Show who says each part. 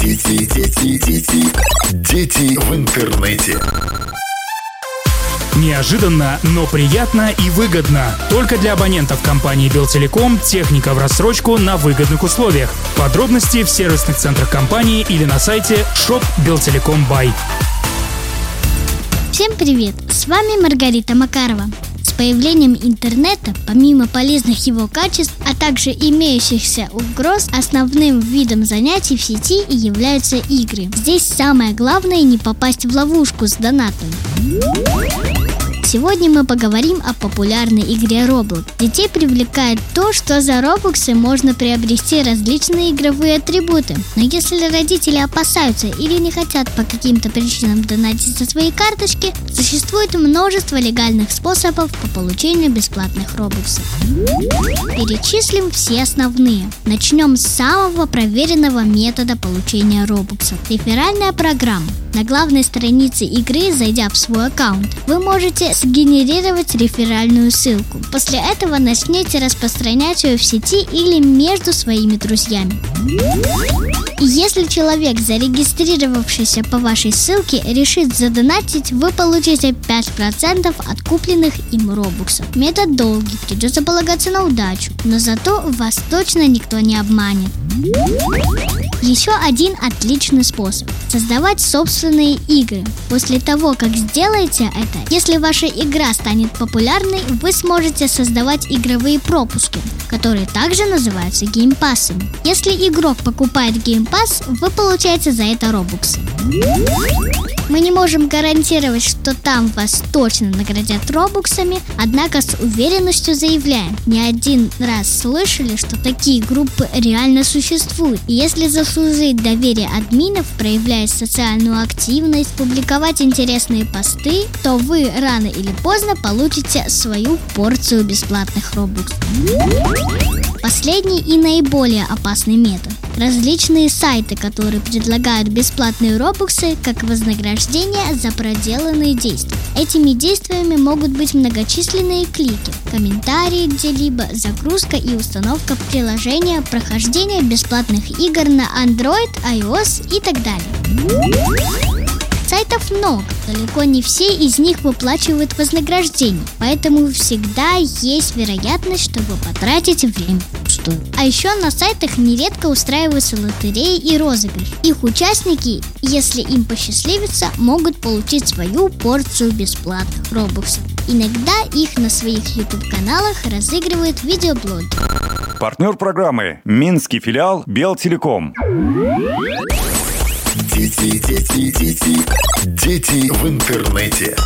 Speaker 1: Дети, дети, дети, дети в интернете.
Speaker 2: Неожиданно, но приятно и выгодно. Только для абонентов компании Белтелеком техника в рассрочку на выгодных условиях. Подробности в сервисных центрах компании или на сайте shop Белтелеком Бай.
Speaker 3: Всем привет! С вами Маргарита Макарова. Появлением интернета, помимо полезных его качеств, а также имеющихся угроз, основным видом занятий в сети являются игры. Здесь самое главное не попасть в ловушку с донатом. Сегодня мы поговорим о популярной игре Roblox. Детей привлекает то, что за робоксы можно приобрести различные игровые атрибуты. Но если родители опасаются или не хотят по каким-то причинам донатить со своей карточки, существует множество легальных способов по получению бесплатных робоксов. Перечислим все основные. Начнем с самого проверенного метода получения робоксов. Реферальная программа. На главной странице игры, зайдя в свой аккаунт, вы можете сгенерировать реферальную ссылку. После этого начните распространять ее в сети или между своими друзьями. Если человек, зарегистрировавшийся по вашей ссылке, решит задонатить, вы получите 5% от купленных им робоксов. Метод долгий, придется полагаться на удачу, но зато вас точно никто не обманет. Еще один отличный способ – создавать собственные игры. После того, как сделаете это, если ваша игра станет популярной, вы сможете создавать игровые пропуски, которые также называются геймпассами. Если игрок покупает геймпасс, вы получаете за это робоксы. Мы не можем гарантировать, что там вас точно наградят робоксами, однако с уверенностью заявляем, не один раз слышали, что такие группы реально существуют. И если заслужить доверие админов, проявлять социальную активность, публиковать интересные посты, то вы рано или поздно получите свою порцию бесплатных робоксов. Последний и наиболее опасный метод различные сайты, которые предлагают бесплатные робоксы как вознаграждение за проделанные действия. Этими действиями могут быть многочисленные клики, комментарии где-либо, загрузка и установка приложения, прохождение бесплатных игр на Android, iOS и так далее. Сайтов много, далеко не все из них выплачивают вознаграждение, поэтому всегда есть вероятность, что вы потратите время что. А еще на сайтах нередко устраиваются лотереи и розыгрыш. Их участники, если им посчастливится, могут получить свою порцию бесплатных робоксов. Иногда их на своих YouTube-каналах разыгрывают видеоблоги.
Speaker 4: Партнер программы Минский филиал Белтелеком.
Speaker 1: Дети, дети, дети, дети в интернете.